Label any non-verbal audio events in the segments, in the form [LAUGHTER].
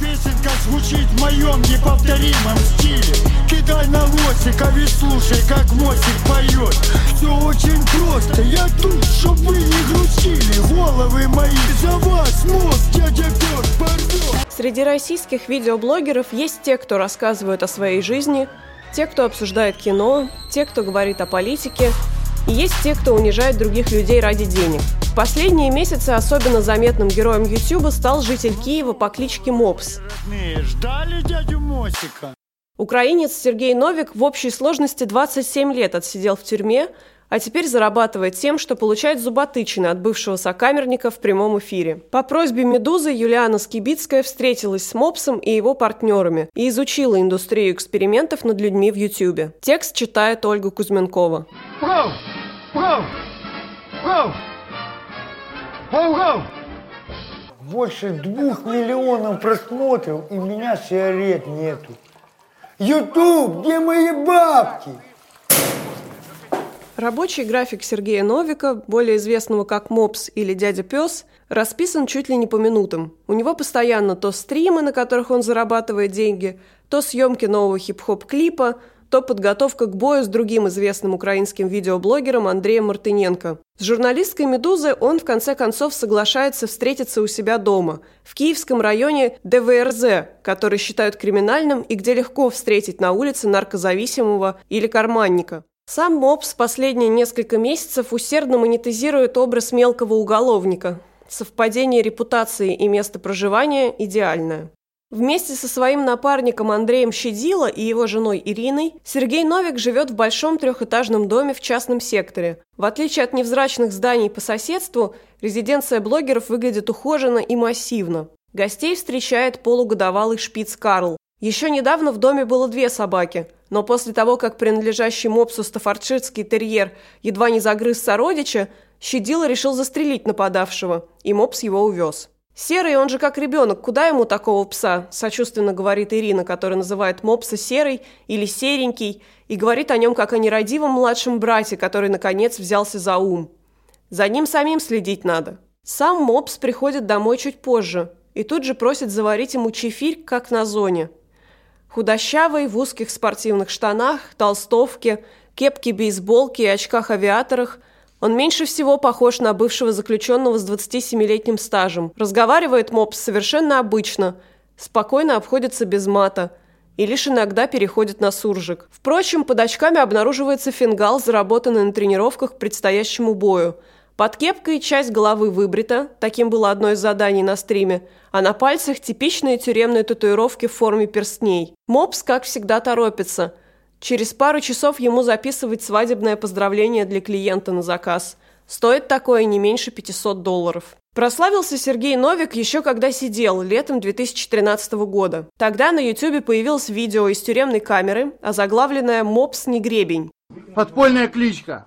песенка звучит в моем неповторимом стиле. Кидай на лосика, ведь слушай, как мостик поет. Все очень просто, я тут, чтоб вы не грустили. Головы мои за вас мозг дядя Петр порвет Среди российских видеоблогеров есть те, кто рассказывают о своей жизни, те, кто обсуждает кино, те, кто говорит о политике, и есть те, кто унижает других людей ради денег. В последние месяцы особенно заметным героем YouTube стал житель Киева по кличке Мопс. Ждали дядю Мосика? Украинец Сергей Новик в общей сложности 27 лет отсидел в тюрьме, а теперь зарабатывает тем, что получает зуботычины от бывшего сокамерника в прямом эфире. По просьбе «Медузы» Юлиана Скибицкая встретилась с Мопсом и его партнерами и изучила индустрию экспериментов над людьми в Ютьюбе. Текст читает Ольга Кузьменкова. Гоу! Гоу! Гоу! Гоу, гоу! Больше двух миллионов просмотров, и у меня сигарет нету. Ютуб, где мои бабки? Рабочий график Сергея Новика, более известного как Мопс или Дядя Пес, расписан чуть ли не по минутам. У него постоянно то стримы, на которых он зарабатывает деньги, то съемки нового хип-хоп-клипа, то подготовка к бою с другим известным украинским видеоблогером Андреем Мартыненко. С журналисткой «Медузы» он в конце концов соглашается встретиться у себя дома, в киевском районе ДВРЗ, который считают криминальным и где легко встретить на улице наркозависимого или карманника. Сам МОПС последние несколько месяцев усердно монетизирует образ мелкого уголовника. Совпадение репутации и места проживания идеальное. Вместе со своим напарником Андреем Щедило и его женой Ириной Сергей Новик живет в большом трехэтажном доме в частном секторе. В отличие от невзрачных зданий по соседству, резиденция блогеров выглядит ухоженно и массивно. Гостей встречает полугодовалый шпиц Карл. Еще недавно в доме было две собаки, но после того, как принадлежащий мопсу стафарчитский терьер едва не загрыз сородича, Щедило решил застрелить нападавшего, и мопс его увез. «Серый, он же как ребенок, куда ему такого пса?» – сочувственно говорит Ирина, которая называет мопса серый или серенький, и говорит о нем как о нерадивом младшем брате, который, наконец, взялся за ум. За ним самим следить надо. Сам мопс приходит домой чуть позже и тут же просит заварить ему чефирь, как на зоне. Худощавый, в узких спортивных штанах, толстовке, кепке бейсболке и очках-авиаторах – он меньше всего похож на бывшего заключенного с 27-летним стажем. Разговаривает мопс совершенно обычно, спокойно обходится без мата и лишь иногда переходит на суржик. Впрочем, под очками обнаруживается фингал, заработанный на тренировках к предстоящему бою. Под кепкой часть головы выбрита, таким было одно из заданий на стриме, а на пальцах типичные тюремные татуировки в форме перстней. Мопс, как всегда, торопится – Через пару часов ему записывать свадебное поздравление для клиента на заказ. Стоит такое не меньше 500 долларов. Прославился Сергей Новик еще когда сидел, летом 2013 года. Тогда на YouTube появилось видео из тюремной камеры, озаглавленное «Мопс не гребень». Подпольная кличка.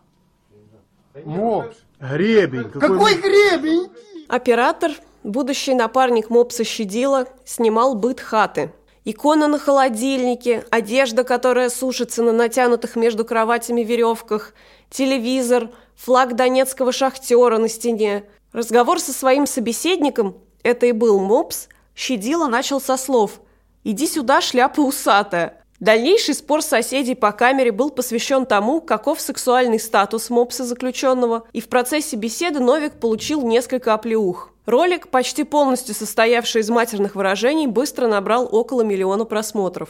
Мопс. Гребень. Какой, Какой гребень? Оператор, будущий напарник Мопса Щадила, снимал быт хаты, Икона на холодильнике, одежда, которая сушится на натянутых между кроватями веревках, телевизор, флаг донецкого шахтера на стене. Разговор со своим собеседником, это и был Мопс, щадила начал со слов «Иди сюда, шляпа усатая». Дальнейший спор соседей по камере был посвящен тому, каков сексуальный статус мопса заключенного, и в процессе беседы Новик получил несколько оплеух. Ролик, почти полностью состоявший из матерных выражений, быстро набрал около миллиона просмотров.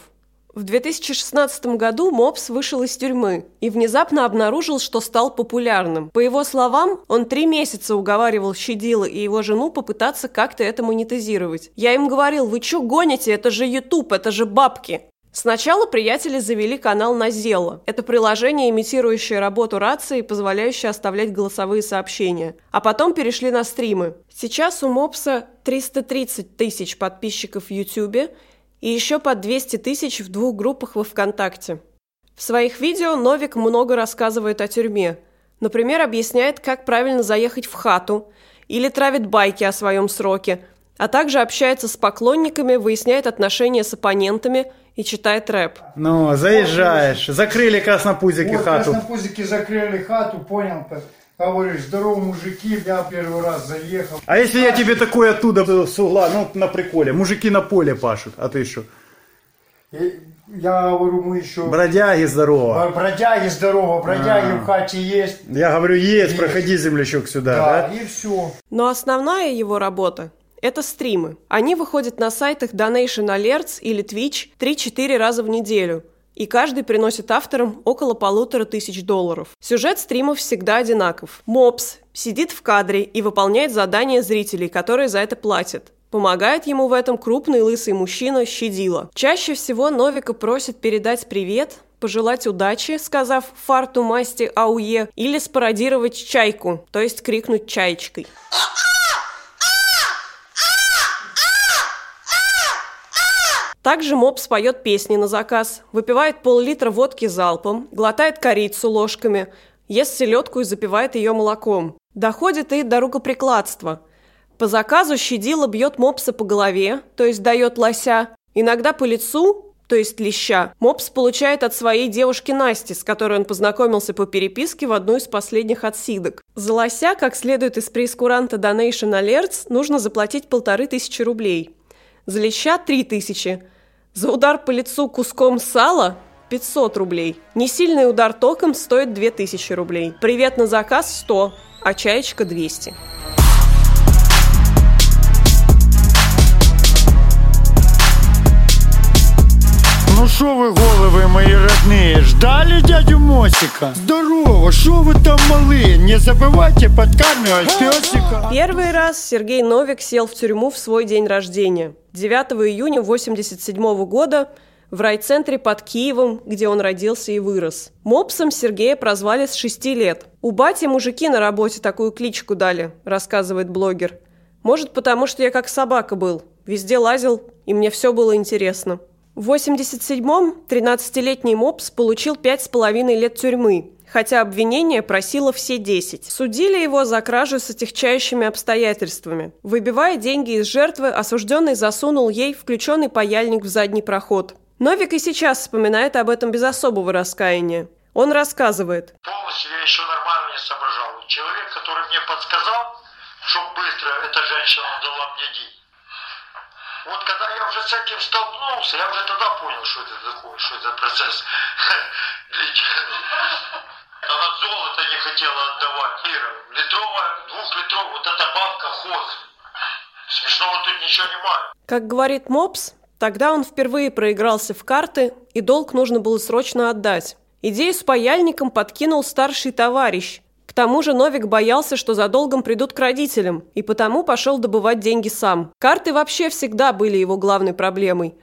В 2016 году Мопс вышел из тюрьмы и внезапно обнаружил, что стал популярным. По его словам, он три месяца уговаривал Щадила и его жену попытаться как-то это монетизировать. Я им говорил, вы что гоните, это же YouTube, это же бабки. Сначала приятели завели канал Назела. Это приложение, имитирующее работу рации и позволяющее оставлять голосовые сообщения. А потом перешли на стримы. Сейчас у Мопса 330 тысяч подписчиков в Ютубе и еще по 200 тысяч в двух группах во Вконтакте. В своих видео Новик много рассказывает о тюрьме. Например, объясняет, как правильно заехать в хату, или травит байки о своем сроке, а также общается с поклонниками, выясняет отношения с оппонентами и читает рэп. Ну, заезжаешь, закрыли краснопузики вот, хату. краснопузики закрыли хату, понял. А говоришь, здорово, мужики, я первый раз заехал. А если я тебе такой оттуда с угла, ну на приколе, мужики на поле пашут, а ты что? И Я говорю, мы еще... Бродяги здорово. Бродяги здорово, бродяги в хате есть. Я говорю, есть, Есть. проходи, землячок, сюда, Да, да? и все. Но основная его работа – это стримы. Они выходят на сайтах Donation Alerts или Twitch 3-4 раза в неделю. И каждый приносит авторам около полутора тысяч долларов. Сюжет стримов всегда одинаков. Мопс сидит в кадре и выполняет задания зрителей, которые за это платят. Помогает ему в этом крупный лысый мужчина Щадила. Чаще всего Новика просит передать привет, пожелать удачи, сказав фарту масти ауе, или спародировать чайку, то есть крикнуть чаечкой. Также мопс поет песни на заказ, выпивает пол-литра водки залпом, глотает корицу ложками, ест селедку и запивает ее молоком. Доходит и до рукоприкладства. По заказу щадила бьет мопса по голове, то есть дает лося, иногда по лицу, то есть леща. Мопс получает от своей девушки Насти, с которой он познакомился по переписке в одну из последних отсидок. За лося, как следует из прейскуранта Donation Alerts, нужно заплатить полторы тысячи рублей. За леща – три тысячи. За удар по лицу куском сала – 500 рублей. Несильный удар током стоит 2000 рублей. Привет на заказ – 100, а чаечка – 200. Ну шо вы, головы мои родные, ждали дядю Мосика? Здорово, шо вы там малые? Не забывайте подкармливать песика. Первый раз Сергей Новик сел в тюрьму в свой день рождения. 9 июня 1987 года в райцентре под Киевом, где он родился и вырос. Мопсом Сергея прозвали с 6 лет. «У бати мужики на работе такую кличку дали», – рассказывает блогер. «Может, потому что я как собака был. Везде лазил, и мне все было интересно». В 87-м 13-летний Мопс получил 5,5 лет тюрьмы, хотя обвинение просило все 10. Судили его за кражу с отягчающими обстоятельствами. Выбивая деньги из жертвы, осужденный засунул ей включенный паяльник в задний проход. Новик и сейчас вспоминает об этом без особого раскаяния. Он рассказывает. Полностью я еще нормально не соображал. Человек, который мне подсказал, что быстро эта женщина дала мне деньги. Вот когда я уже с этим столкнулся, я уже тогда понял, что это такое, что это процесс. [LAUGHS] Она золото не хотела отдавать. Ира, литровая, двухлитровая, вот эта банка хоз. Смешного тут ничего нема. Как говорит Мопс, тогда он впервые проигрался в карты, и долг нужно было срочно отдать. Идею с паяльником подкинул старший товарищ. К тому же Новик боялся, что за долгом придут к родителям, и потому пошел добывать деньги сам. Карты вообще всегда были его главной проблемой.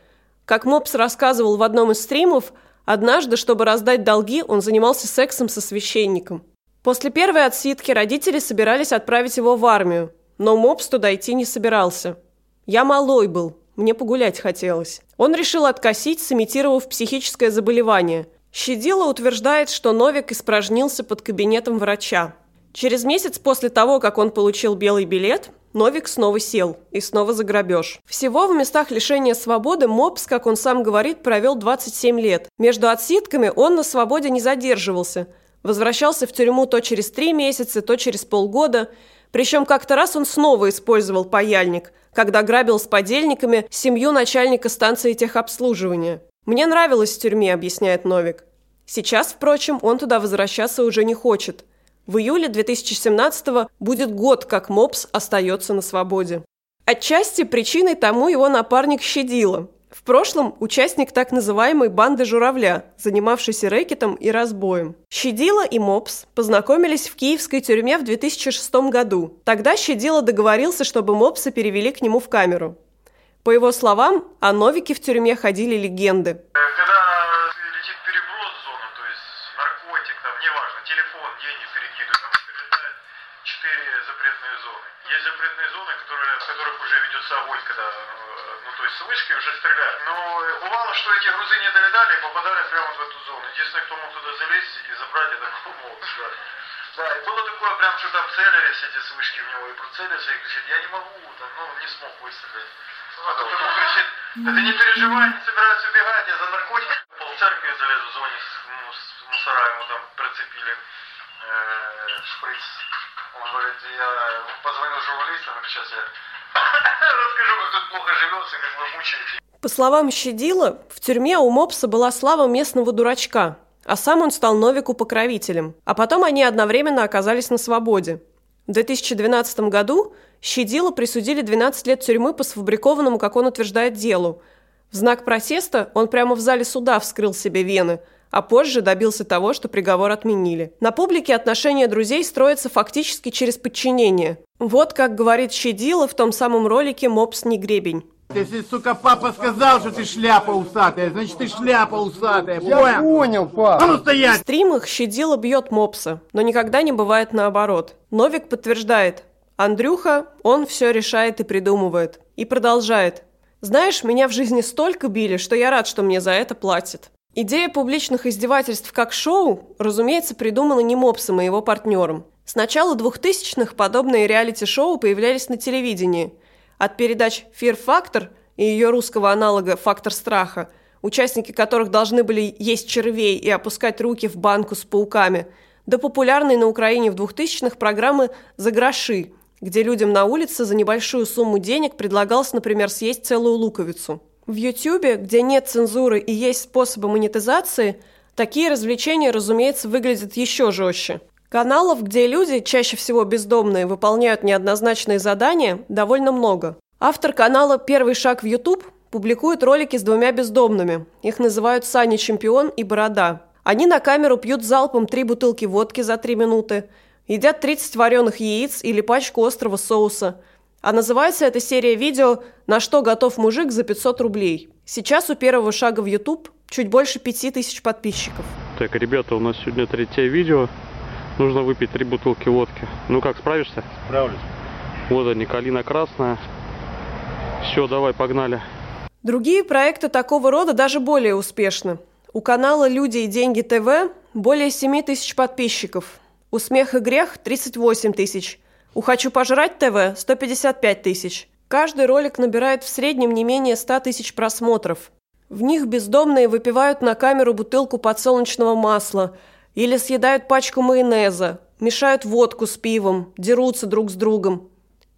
Как Мопс рассказывал в одном из стримов, однажды, чтобы раздать долги, он занимался сексом со священником. После первой отсидки родители собирались отправить его в армию, но Мопс туда идти не собирался. «Я малой был, мне погулять хотелось». Он решил откосить, сымитировав психическое заболевание. Щадила утверждает, что Новик испражнился под кабинетом врача. Через месяц после того, как он получил белый билет, Новик снова сел, и снова за грабеж. Всего в местах лишения свободы Мопс, как он сам говорит, провел 27 лет. Между отсидками он на свободе не задерживался. Возвращался в тюрьму то через три месяца, то через полгода. Причем как-то раз он снова использовал паяльник, когда грабил с подельниками семью начальника станции техобслуживания. «Мне нравилось в тюрьме», — объясняет Новик. Сейчас, впрочем, он туда возвращаться уже не хочет. В июле 2017 будет год, как Мопс остается на свободе. Отчасти причиной тому его напарник Щадила. В прошлом участник так называемой банды журавля, занимавшийся рэкетом и разбоем. Щадила и Мопс познакомились в киевской тюрьме в 2006 году. Тогда Щадила договорился, чтобы Мопса перевели к нему в камеру. По его словам, о Новике в тюрьме ходили легенды. Когда летит переброс в зону, то есть наркотик, там, неважно, телефон, деньги перекидывают, там прилетает четыре запретные зоны. Есть запретные зоны, которые, в которых уже ведется огонь, когда, э, ну, то есть с вышки уже стреляют. Но э, бывало, что эти грузы не долетали и попадали прямо в эту зону. Единственное, кто мог туда залезть и забрать, это Мопс, да. Да, и было такое прям, что там целились эти с вышки в него и прицелился и кричит, я не могу, там, ну, не смог выстрелить. А тут ему кричит, да ты не переживай, не собираюсь убегать, я за наркотик. Пол церкви залез в зоне, с, ну, с мусора ему там прицепили э, шприц Он говорит, я позвонил журналистам, говорит, сейчас я По словам Щадила, в тюрьме у Мопса была слава местного дурачка, а сам он стал Новику покровителем. А потом они одновременно оказались на свободе. В 2012 году Щадила присудили 12 лет тюрьмы по сфабрикованному, как он утверждает, делу. В знак протеста он прямо в зале суда вскрыл себе вены, а позже добился того, что приговор отменили. На публике отношения друзей строятся фактически через подчинение. Вот как говорит Щадила в том самом ролике «Мопс не гребень». Если, сука, папа сказал, что ты шляпа усатая, значит ты шляпа усатая, Я понял? понял, А пап. ну В стоять! стримах Щадила бьет мопса, но никогда не бывает наоборот. Новик подтверждает. Андрюха, он все решает и придумывает. И продолжает. Знаешь, меня в жизни столько били, что я рад, что мне за это платят. Идея публичных издевательств как шоу, разумеется, придумана не мопсом и его партнером. С начала 2000-х подобные реалити-шоу появлялись на телевидении. От передач «Fear Factor» и ее русского аналога «Фактор страха», участники которых должны были есть червей и опускать руки в банку с пауками, до популярной на Украине в 2000-х программы «За гроши», где людям на улице за небольшую сумму денег предлагалось, например, съесть целую луковицу. В Ютьюбе, где нет цензуры и есть способы монетизации, такие развлечения, разумеется, выглядят еще жестче. Каналов, где люди, чаще всего бездомные, выполняют неоднозначные задания, довольно много. Автор канала «Первый шаг в YouTube» публикует ролики с двумя бездомными. Их называют Саня Чемпион и Борода. Они на камеру пьют залпом три бутылки водки за три минуты, едят 30 вареных яиц или пачку острого соуса. А называется эта серия видео «На что готов мужик за 500 рублей». Сейчас у первого шага в YouTube чуть больше 5000 подписчиков. Так, ребята, у нас сегодня третье видео. Нужно выпить три бутылки водки. Ну как, справишься? Справлюсь. Вот они, калина красная. Все, давай, погнали. Другие проекты такого рода даже более успешны. У канала «Люди и деньги ТВ» более 7 тысяч подписчиков. У «Смех и грех» – 38 тысяч. У «Хочу пожрать ТВ» – 155 тысяч. Каждый ролик набирает в среднем не менее 100 тысяч просмотров. В них бездомные выпивают на камеру бутылку подсолнечного масла или съедают пачку майонеза, мешают водку с пивом, дерутся друг с другом.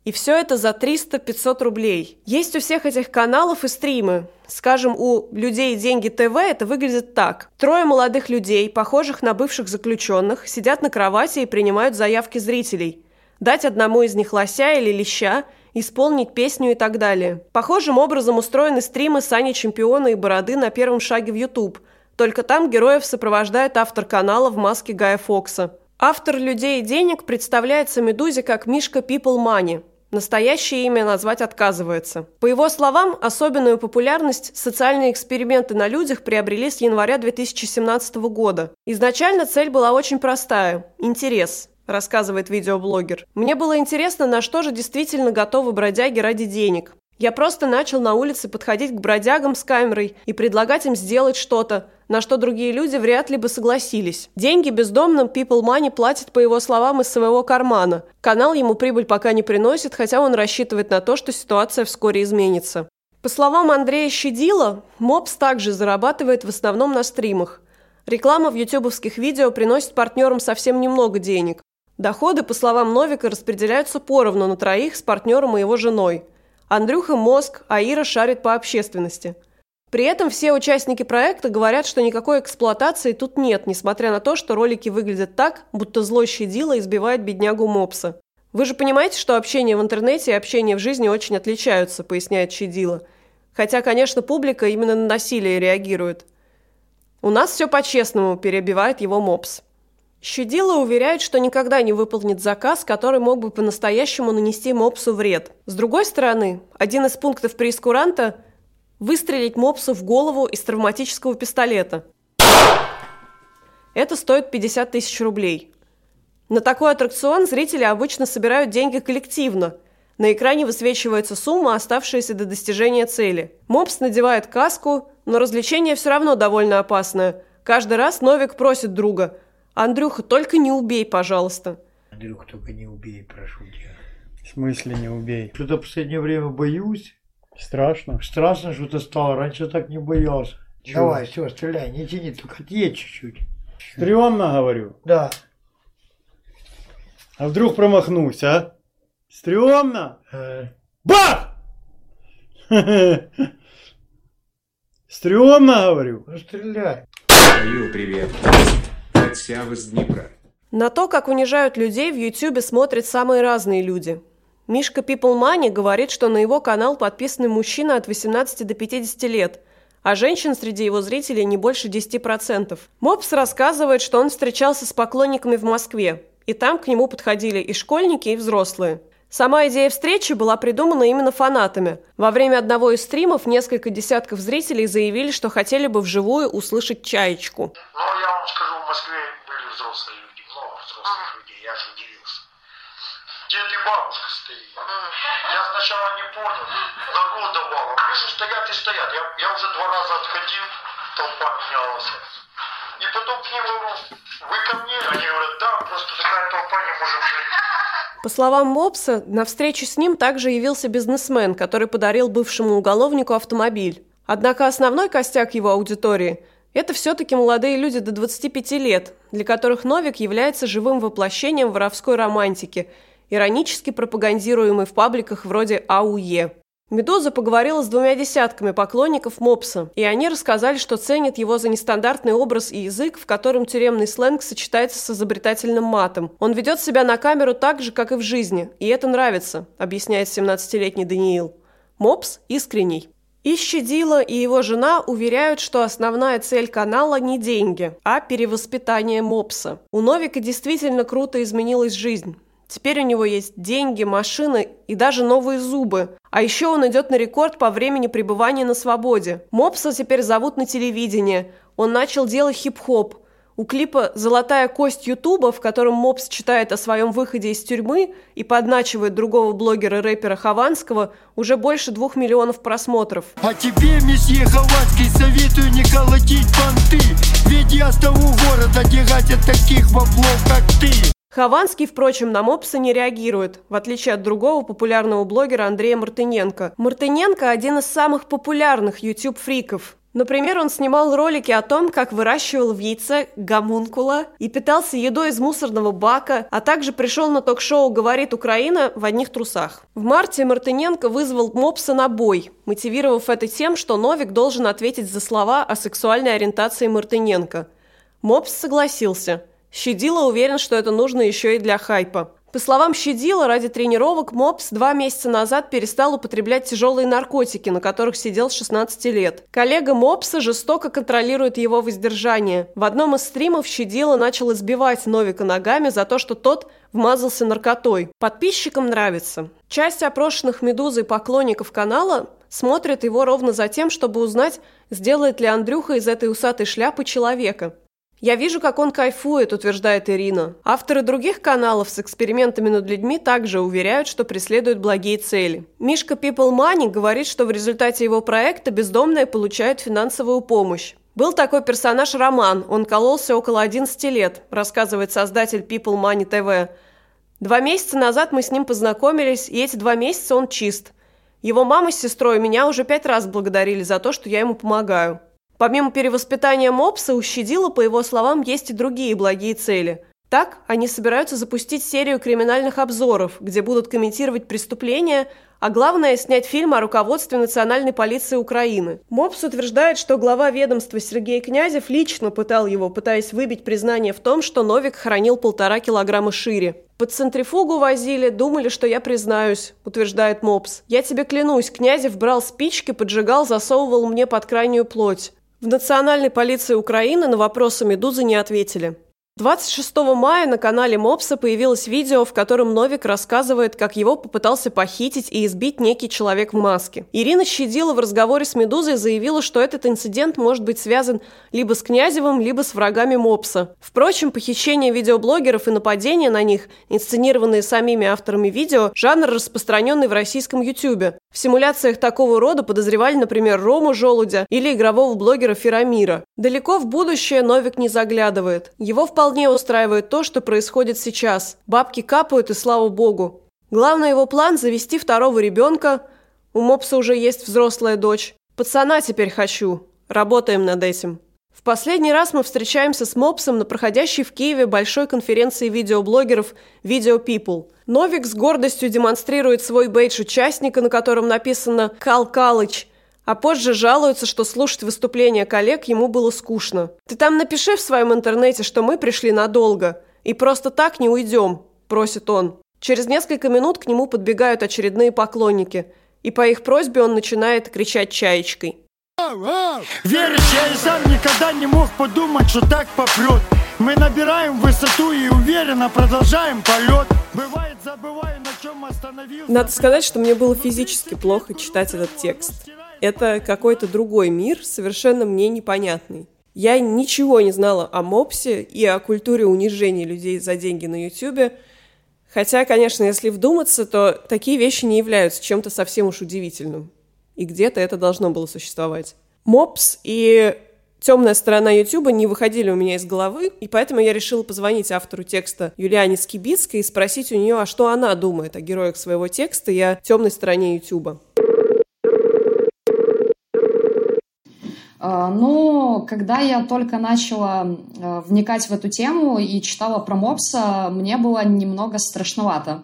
И все это за 300-500 рублей. Есть у всех этих каналов и стримы. Скажем, у «Людей деньги ТВ» это выглядит так. Трое молодых людей, похожих на бывших заключенных, сидят на кровати и принимают заявки зрителей. Дать одному из них лося или леща, исполнить песню и так далее. Похожим образом устроены стримы Сани Чемпиона и Бороды на первом шаге в YouTube. Только там героев сопровождает автор канала в маске Гая Фокса. Автор «Людей и денег» представляется «Медузе» как Мишка People Money. Настоящее имя назвать отказывается. По его словам, особенную популярность социальные эксперименты на людях приобрели с января 2017 года. Изначально цель была очень простая – интерес, рассказывает видеоблогер. Мне было интересно, на что же действительно готовы бродяги ради денег. Я просто начал на улице подходить к бродягам с камерой и предлагать им сделать что-то, на что другие люди вряд ли бы согласились. Деньги бездомным People Money платит, по его словам, из своего кармана. Канал ему прибыль пока не приносит, хотя он рассчитывает на то, что ситуация вскоре изменится. По словам Андрея Щадила, Мопс также зарабатывает в основном на стримах. Реклама в ютубовских видео приносит партнерам совсем немного денег. Доходы, по словам Новика, распределяются поровну на троих с партнером и его женой. Андрюха – мозг, а Ира шарит по общественности. При этом все участники проекта говорят, что никакой эксплуатации тут нет, несмотря на то, что ролики выглядят так, будто злой щадила избивает беднягу Мопса. Вы же понимаете, что общение в интернете и общение в жизни очень отличаются, поясняет Щадила. Хотя, конечно, публика именно на насилие реагирует. У нас все по-честному, перебивает его Мопс. Щадила уверяет, что никогда не выполнит заказ, который мог бы по-настоящему нанести Мопсу вред. С другой стороны, один из пунктов прескуранта – выстрелить Мопсу в голову из травматического пистолета. Это стоит 50 тысяч рублей. На такой аттракцион зрители обычно собирают деньги коллективно. На экране высвечивается сумма, оставшаяся до достижения цели. Мопс надевает каску, но развлечение все равно довольно опасное. Каждый раз Новик просит друга – Андрюха, только не убей, пожалуйста. Андрюха, только не убей, прошу тебя. В смысле не убей? Что-то в последнее время боюсь. Страшно? Страшно что-то стало. Раньше так не боялся. Чего? Давай, все, стреляй, не тяни, только отъедь чуть-чуть. Стремно, говорю. Да. А вдруг промахнусь, а? Стремно? Э, Бах! [LAUGHS] Стремно, говорю. ну стреляй. Кирилл, привет. Отсяв из Днепра. На то, как унижают людей, в Ютьюбе смотрят самые разные люди. Мишка Money говорит, что на его канал подписаны мужчины от 18 до 50 лет, а женщин среди его зрителей не больше 10%. Мопс рассказывает, что он встречался с поклонниками в Москве, и там к нему подходили и школьники, и взрослые. Сама идея встречи была придумана именно фанатами. Во время одного из стримов несколько десятков зрителей заявили, что хотели бы вживую услышать чаечку. Ну, я вам скажу, в Москве были взрослые люди, много взрослых людей, я же удивился. Дед и бабушка стоит. Я сначала не понял, ногу давал. Вижу, стоят и стоят. Я, я уже два раза отходил, толпа менялась. И потом к ним говорю, вы ко мне? Они говорят, да, просто такая толпа не может жить. По словам Мопса, на встречу с ним также явился бизнесмен, который подарил бывшему уголовнику автомобиль. Однако основной костяк его аудитории – это все-таки молодые люди до 25 лет, для которых Новик является живым воплощением воровской романтики, иронически пропагандируемой в пабликах вроде АУЕ. «Медуза» поговорила с двумя десятками поклонников Мопса, и они рассказали, что ценят его за нестандартный образ и язык, в котором тюремный сленг сочетается с изобретательным матом. Он ведет себя на камеру так же, как и в жизни, и это нравится, объясняет 17-летний Даниил. Мопс искренний. И Щадила, и его жена уверяют, что основная цель канала не деньги, а перевоспитание Мопса. У Новика действительно круто изменилась жизнь. Теперь у него есть деньги, машины и даже новые зубы. А еще он идет на рекорд по времени пребывания на свободе. Мопса теперь зовут на телевидение. Он начал делать хип-хоп. У клипа «Золотая кость Ютуба», в котором Мопс читает о своем выходе из тюрьмы и подначивает другого блогера-рэпера Хованского, уже больше двух миллионов просмотров. А тебе, месье Хованский, советую не колотить понты Ведь я с того города, гатят таких баблов, как ты Хованский, впрочем, на Мопса не реагирует, в отличие от другого популярного блогера Андрея Мартыненко. Мартыненко – один из самых популярных YouTube-фриков. Например, он снимал ролики о том, как выращивал в яйце гомункула и питался едой из мусорного бака, а также пришел на ток-шоу «Говорит Украина» в одних трусах. В марте Мартыненко вызвал Мопса на бой, мотивировав это тем, что Новик должен ответить за слова о сексуальной ориентации Мартыненко. Мопс согласился – Щадила уверен, что это нужно еще и для хайпа. По словам Щадила, ради тренировок Мопс два месяца назад перестал употреблять тяжелые наркотики, на которых сидел с 16 лет. Коллега Мопса жестоко контролирует его воздержание. В одном из стримов Щадила начал избивать Новика ногами за то, что тот вмазался наркотой. Подписчикам нравится. Часть опрошенных «Медузой» поклонников канала смотрит его ровно за тем, чтобы узнать, сделает ли Андрюха из этой усатой шляпы человека. «Я вижу, как он кайфует», – утверждает Ирина. Авторы других каналов с экспериментами над людьми также уверяют, что преследуют благие цели. Мишка People Money говорит, что в результате его проекта бездомные получают финансовую помощь. Был такой персонаж Роман, он кололся около 11 лет, рассказывает создатель People Money TV. Два месяца назад мы с ним познакомились, и эти два месяца он чист. Его мама с сестрой меня уже пять раз благодарили за то, что я ему помогаю. Помимо перевоспитания мопса, у Щадила, по его словам, есть и другие благие цели. Так, они собираются запустить серию криминальных обзоров, где будут комментировать преступления, а главное – снять фильм о руководстве Национальной полиции Украины. Мопс утверждает, что глава ведомства Сергей Князев лично пытал его, пытаясь выбить признание в том, что Новик хранил полтора килограмма шире. Под центрифугу возили, думали, что я признаюсь, утверждает Мопс. Я тебе клянусь, Князев брал спички, поджигал, засовывал мне под крайнюю плоть. В Национальной полиции Украины на вопросы «Медузы» не ответили. 26 мая на канале Мопса появилось видео, в котором Новик рассказывает, как его попытался похитить и избить некий человек в маске. Ирина Щадила в разговоре с «Медузой» заявила, что этот инцидент может быть связан либо с Князевым, либо с врагами Мопса. Впрочем, похищение видеоблогеров и нападения на них, инсценированные самими авторами видео, жанр, распространенный в российском Ютубе. В симуляциях такого рода подозревали, например, Рому Желудя или игрового блогера Ферамира. Далеко в будущее Новик не заглядывает. Его вполне вполне устраивает то, что происходит сейчас. Бабки капают, и слава богу. Главный его план – завести второго ребенка. У Мопса уже есть взрослая дочь. Пацана теперь хочу. Работаем над этим. В последний раз мы встречаемся с Мопсом на проходящей в Киеве большой конференции видеоблогеров Video People. Новик с гордостью демонстрирует свой бейдж участника, на котором написано «Кал Калыч», а позже жалуется, что слушать выступления коллег ему было скучно. «Ты там напиши в своем интернете, что мы пришли надолго, и просто так не уйдем», – просит он. Через несколько минут к нему подбегают очередные поклонники, и по их просьбе он начинает кричать чаечкой. Веришь, я и сам никогда не мог подумать, что так попрет Мы набираем высоту и уверенно продолжаем полет Бывает, забываю, на чем остановился Надо сказать, что мне было физически плохо читать этот текст. Это какой-то другой мир, совершенно мне непонятный. Я ничего не знала о мопсе и о культуре унижения людей за деньги на Ютубе. Хотя, конечно, если вдуматься, то такие вещи не являются чем-то совсем уж удивительным. И где-то это должно было существовать. Мопс и темная сторона Ютуба не выходили у меня из головы, и поэтому я решила позвонить автору текста Юлиане Скибицкой и спросить у нее, а что она думает о героях своего текста и о темной стороне Ютуба. Но когда я только начала э, вникать в эту тему и читала про Мопса, мне было немного страшновато.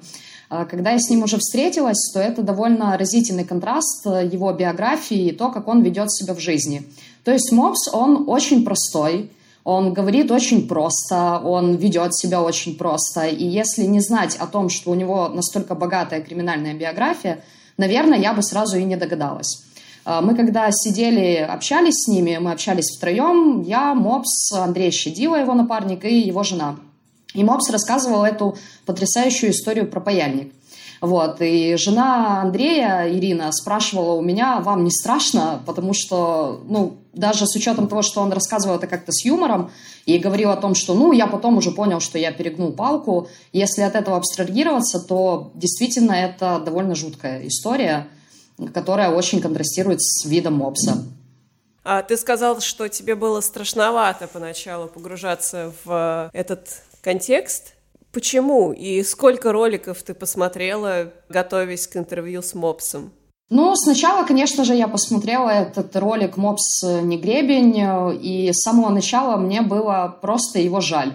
А Когда я с ним уже встретилась, то это довольно разительный контраст э, его биографии и то, как он ведет себя в жизни. То есть Мопс, он очень простой, он говорит очень просто, он ведет себя очень просто. И если не знать о том, что у него настолько богатая криминальная биография, наверное, я бы сразу и не догадалась. А, Мы когда сидели, общались с ними, мы общались втроем, я, Мопс, Андрей Щедила, его напарник, и его жена. И Мопс рассказывал эту потрясающую историю про паяльник. Вот, и жена Андрея, Ирина, спрашивала у меня, вам не страшно? Потому что, ну, даже с учетом того, что он рассказывал это как-то с юмором и говорил о том, что, ну, я потом уже понял, что я перегнул палку. Если от этого абстрагироваться, то действительно это довольно жуткая история, которая очень контрастирует с видом мопса. А ты сказал, что тебе было страшновато поначалу погружаться в этот контекст. Почему? И сколько роликов ты посмотрела, готовясь к интервью с Мопсом? Ну, сначала, конечно же, я посмотрела этот ролик «Мопс не гребень», и с самого начала мне было просто его жаль.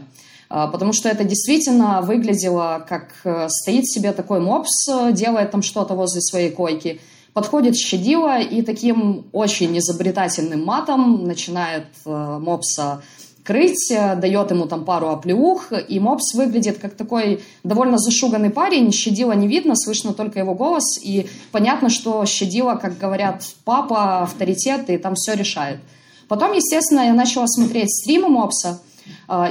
А, Потому что это действительно выглядело, как э, стоит себе такой мопс, э, делает там что-то возле своей койки, подходит щадила и таким очень изобретательным матом начинает э, мопса крыть, э, дает ему там пару оплеух, и мопс выглядит как такой довольно зашуганный парень, щадила не видно, слышно только его голос, и понятно, что щадила, как говорят, папа, авторитет, и там все решает. Потом, естественно, я начала смотреть стримы мопса,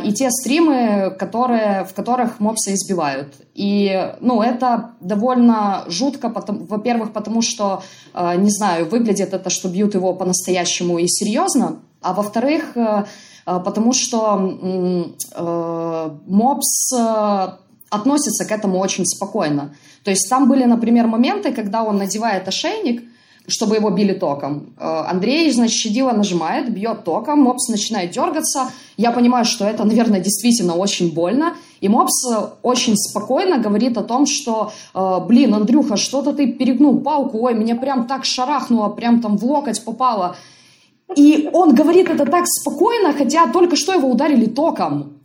и те стримы, которые, в которых мопса избивают. И, ну, это довольно жутко, потому, во-первых, потому что, э, не знаю, выглядит это, что бьют его по-настоящему и серьезно, а во-вторых, э, э, потому что э, мопс э, относится к этому очень спокойно. То есть там были, например, моменты, когда он надевает ошейник, чтобы его били током. Э, Андрей, значит, щадила нажимает, бьет током, мопс начинает дергаться. Я понимаю, что это, наверное, действительно очень больно. И мопс э, очень спокойно говорит о том, что, э, блин, Андрюха, что-то ты перегнул палку, ой, меня прям так шарахнуло, прям там в локоть попало. И он говорит это так спокойно, хотя только что его ударили током.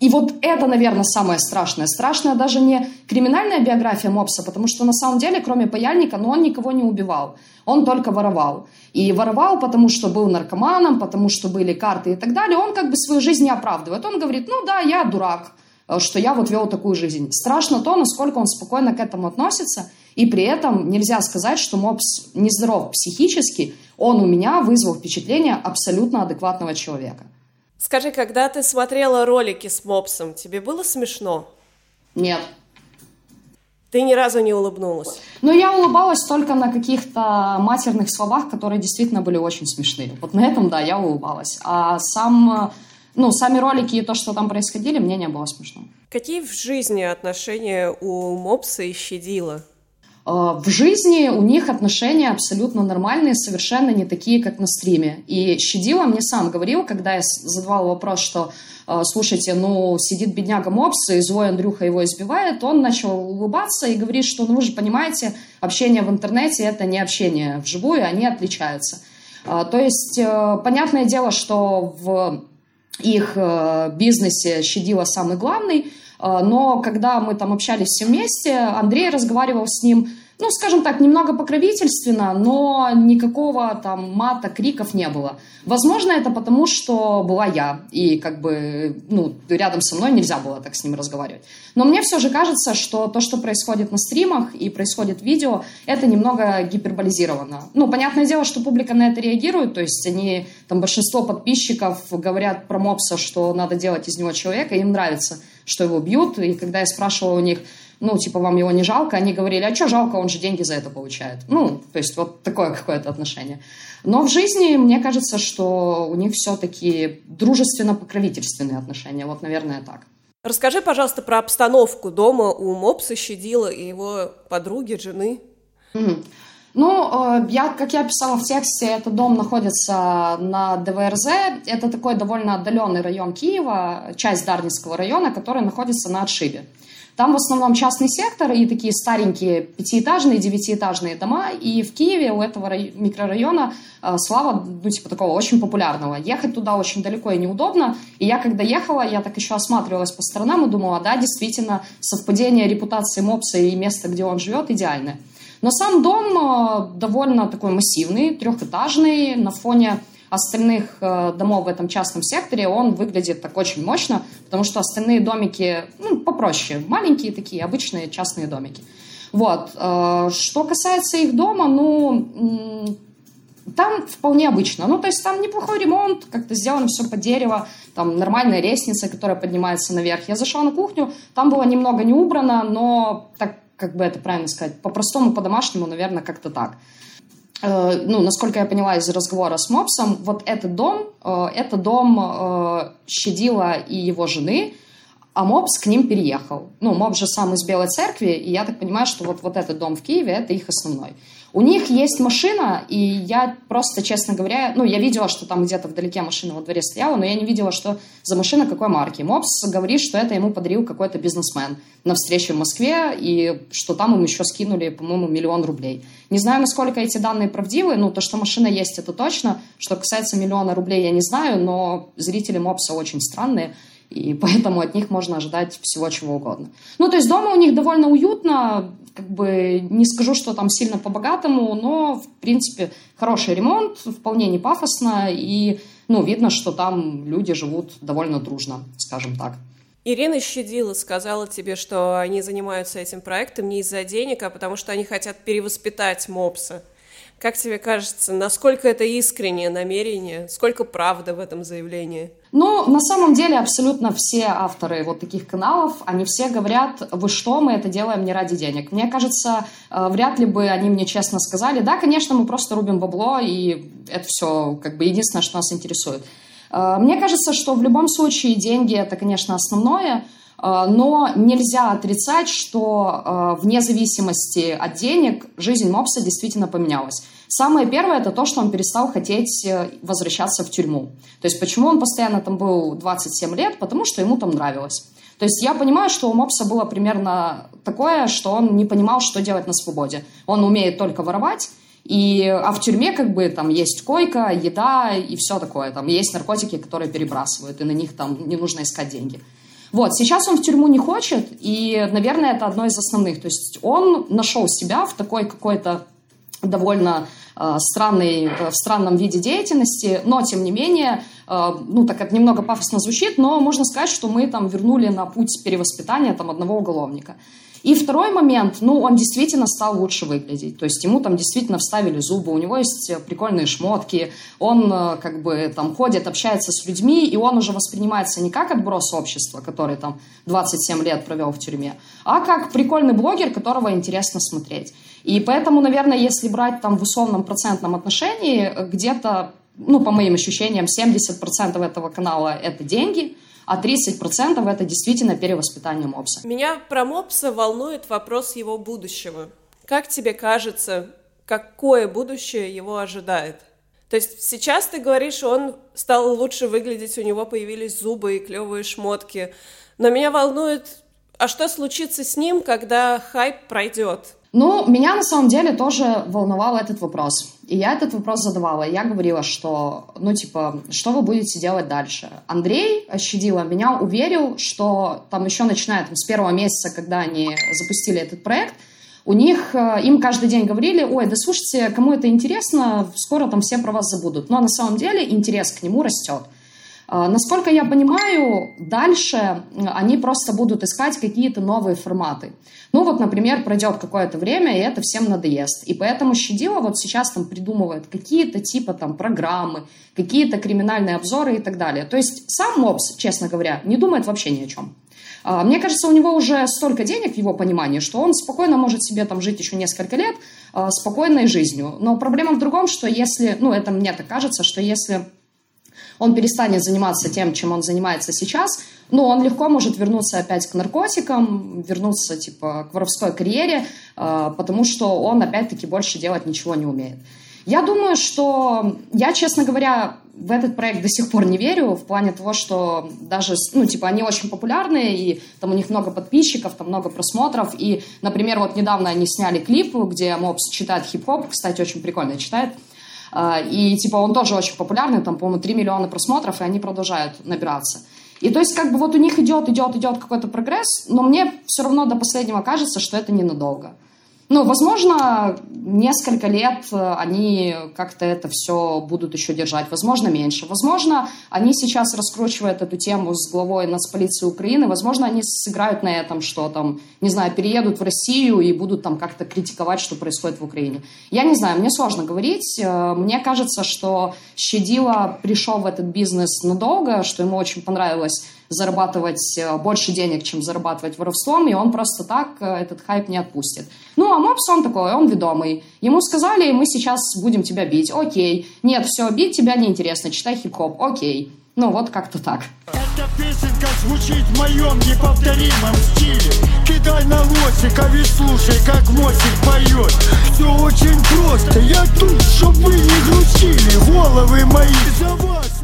И вот это, наверное, самое страшное. Страшная даже не криминальная биография Мопса, потому что на самом деле, кроме паяльника, ну, он никого не убивал. Он только воровал. И воровал, потому что был наркоманом, потому что были карты и так далее. Он как бы свою жизнь не оправдывает. Он говорит, ну да, я дурак, э, что я вот вел такую жизнь. Страшно то, насколько он спокойно к этому относится. И при этом нельзя сказать, что Мопс нездоров психически. Он у меня вызвал впечатление абсолютно адекватного человека. Скажи, когда ты смотрела ролики с Мопсом, тебе было смешно? Нет. Ты ни разу не улыбнулась? Но я улыбалась только на каких-то матерных словах, которые действительно были очень смешные. Вот на этом, да, я улыбалась. А сам, ну, сами ролики и то, что там происходили, мне не было смешно. Какие в жизни отношения у Мопса и Щадила? Э, В жизни у них отношения абсолютно нормальные, совершенно не такие, как на стриме. И Щадила мне сам говорил, когда я задавала вопрос, что, э, слушайте, ну, сидит бедняга Мопс, и злой Андрюха его избивает, он начал улыбаться и говорит, что, ну, вы же понимаете, общение в интернете – это не общение вживую, они отличаются. А, то есть, э, понятное дело, что в их э, бизнесе щадила самый главный, э, но когда мы там общались все вместе, Андрей разговаривал с ним ну, скажем так, немного покровительственно, но никакого там мата, криков не было. Возможно, это потому, что была я, и как бы, ну, рядом со мной нельзя было так с ним разговаривать. Но мне все же кажется, что то, что происходит на стримах и происходит в видео, это немного гиперболизировано. Ну, понятное дело, что публика на это реагирует, то есть они, там, большинство подписчиков говорят про мопса, что надо делать из него человека, им нравится, что его бьют, и когда я спрашивала у них, ну, типа, вам его не жалко, они говорили, а что жалко, он же деньги за это получает. Ну, то есть вот такое какое-то отношение. Но в жизни, мне кажется, что у них все-таки дружественно-покровительственные отношения. Вот, наверное, так. Расскажи, пожалуйста, про обстановку дома у Мопса Щадила и его подруги, жены. Mm-hmm. Ну, э, я, как я писала в тексте, этот дом находится на ДВРЗ. Это такой довольно отдаленный район Киева, часть Дарницкого района, который находится на отшибе. Там в основном частный сектор и такие старенькие пятиэтажные, девятиэтажные дома. И в Киеве у этого микрорайона э, слава, ну, типа такого очень популярного. Ехать туда очень далеко и неудобно. И я, когда ехала, я так еще осматривалась по сторонам и думала, да, действительно, совпадение репутации мопса и места, где он живет, идеальное. Но сам дом э, довольно такой массивный, трехэтажный, на фоне остальных э, домов в этом частном секторе он выглядит так очень мощно, потому что остальные домики ну, попроще, маленькие такие, обычные частные домики. Вот. Э, что касается их дома, ну, там вполне обычно. Ну, то есть там неплохой ремонт, как-то сделано все под дерево, там нормальная лестница, которая поднимается наверх. Я зашла на кухню, там было немного не убрано, но так, как бы это правильно сказать, по-простому, по-домашнему, наверное, как-то так. Э, ну, насколько я поняла из разговора с Мопсом, вот этот дом, э, это дом э, Щадила и его жены, а Мопс к ним переехал. Ну, Мопс же сам из Белой Церкви, и я так понимаю, что вот, вот этот дом в Киеве, это их основной. У них есть машина, и я просто, честно говоря, ну, я видела, что там где-то вдалеке машина во дворе стояла, но я не видела, что за машина какой марки. Мопс говорит, что это ему подарил какой-то бизнесмен на встрече в Москве, и что там им еще скинули, по-моему, миллион рублей. Не знаю, насколько эти данные правдивы, ну, то, что машина есть, это точно. Что касается миллиона рублей, я не знаю, но зрители Мопса очень странные, и [LAUGHS] поэтому от них можно ожидать всего чего угодно. Ну, то есть дома у них довольно уютно, как бы не скажу, что там сильно по-богатому, но, в принципе, хороший ремонт, вполне не пафосно, и, ну, видно, что там люди живут довольно дружно, скажем так. Ирина Щадила сказала тебе, что они занимаются этим проектом не из-за денег, а потому что они хотят перевоспитать мопса. Как тебе кажется, насколько это искреннее намерение, сколько правды в этом заявлении? Ну, на самом деле, абсолютно все авторы вот таких каналов, они все говорят, вы что, мы это делаем не ради денег. Мне кажется, э, вряд ли бы они мне честно сказали, да, конечно, мы просто рубим бабло, и это все как бы единственное, что нас интересует. Э, мне кажется, что в любом случае деньги это, конечно, основное, но нельзя отрицать, что вне зависимости от денег жизнь Мопса действительно поменялась. Самое первое это то, что он перестал хотеть э, возвращаться в тюрьму. То есть почему он постоянно там был 27 лет? Потому что ему там нравилось. То есть я понимаю, что у Мопса было примерно такое, что он не понимал, что делать на свободе. Он умеет только воровать, и, а в тюрьме как бы там есть койка, еда и все такое. Там есть наркотики, которые перебрасывают, и на них там не нужно искать деньги. Вот, сейчас он в тюрьму не хочет, и, наверное, это одно из основных. То есть он нашел себя в такой какой-то довольно э, странный, э, в странном виде деятельности, но тем не менее, э, ну так это немного пафосно звучит, но можно сказать, что мы там вернули на путь перевоспитания там одного уголовника. И второй момент, ну, он действительно стал лучше выглядеть. То есть ему там действительно вставили зубы, у него есть прикольные шмотки, он как бы там ходит, общается с людьми, и он уже воспринимается не как отброс общества, который там 27 лет провел в тюрьме, а как прикольный блогер, которого интересно смотреть. И поэтому, наверное, если брать там в условном процентном отношении, где-то, ну, по моим ощущениям, 70% этого канала – это деньги, а 30% это действительно перевоспитание мопса. Меня про мопса волнует вопрос его будущего. Как тебе кажется, какое будущее его ожидает? То есть сейчас ты говоришь, он стал лучше выглядеть, у него появились зубы и клевые шмотки. Но меня волнует, а что случится с ним, когда хайп пройдет? Ну, меня на самом деле тоже волновал этот вопрос. И я этот вопрос задавала. Я говорила, что, ну, типа, что вы будете делать дальше? Андрей Щадила меня уверил, что там еще начиная там, с первого месяца, когда они запустили этот проект, у них, э, им каждый день говорили, ой, да слушайте, кому это интересно, скоро там все про вас забудут. Но на самом деле интерес к нему растет. А, насколько я понимаю, дальше они просто будут искать какие-то новые форматы. Ну вот, например, пройдет какое-то время, и это всем надоест. И поэтому Щадила вот сейчас там придумывает какие-то типа там программы, какие-то криминальные обзоры и так далее. То есть сам Мопс, честно говоря, не думает вообще ни о чем. А, мне кажется, у него уже столько денег в его понимании, что он спокойно может себе там жить еще несколько лет а, спокойной жизнью. Но проблема в другом, что если, ну это мне так кажется, что если он перестанет заниматься тем, чем он занимается сейчас, ну, он легко может вернуться опять к наркотикам, вернуться, типа, к воровской карьере, э, потому что он, опять-таки, больше делать ничего не умеет. Я думаю, что я, честно говоря, в этот проект до сих пор не верю, в плане того, что даже, ну, типа, они очень популярные, и там у них много подписчиков, там много просмотров, и, например, вот недавно они сняли клип, где Мопс читает хип-хоп, кстати, очень прикольно читает, и, типа, он тоже очень популярный, там, по-моему, 3 миллиона просмотров, и они продолжают набираться. И то есть, как бы вот у них идет, идет, идет какой-то прогресс, но мне все равно до последнего кажется, что это ненадолго. Ну, возможно, несколько лет э, они как-то это все будут еще держать, возможно, меньше. Возможно, они сейчас раскручивают эту тему с главой нацполиции Украины, возможно, они сыграют на этом, что там, не знаю, переедут в Россию и будут там как-то критиковать, что происходит в Украине. Я не знаю, мне сложно говорить. Э, мне кажется, что Щадила пришел в этот бизнес надолго, что ему очень понравилось зарабатывать э, больше денег, чем зарабатывать воровством, и он просто так э, этот хайп не отпустит. Ну, а Мопс, он такой, он ведомый. Ему сказали, мы сейчас будем тебя бить. Окей. Нет, все, бить тебя неинтересно, читай хип-хоп. Окей. Ну, вот как-то так. Эта песенка звучит в моем неповторимом стиле Кидай на лосика, ведь слушай, как Мосик поет Все очень просто, я тут, чтобы вы не грустили Головы мои за вас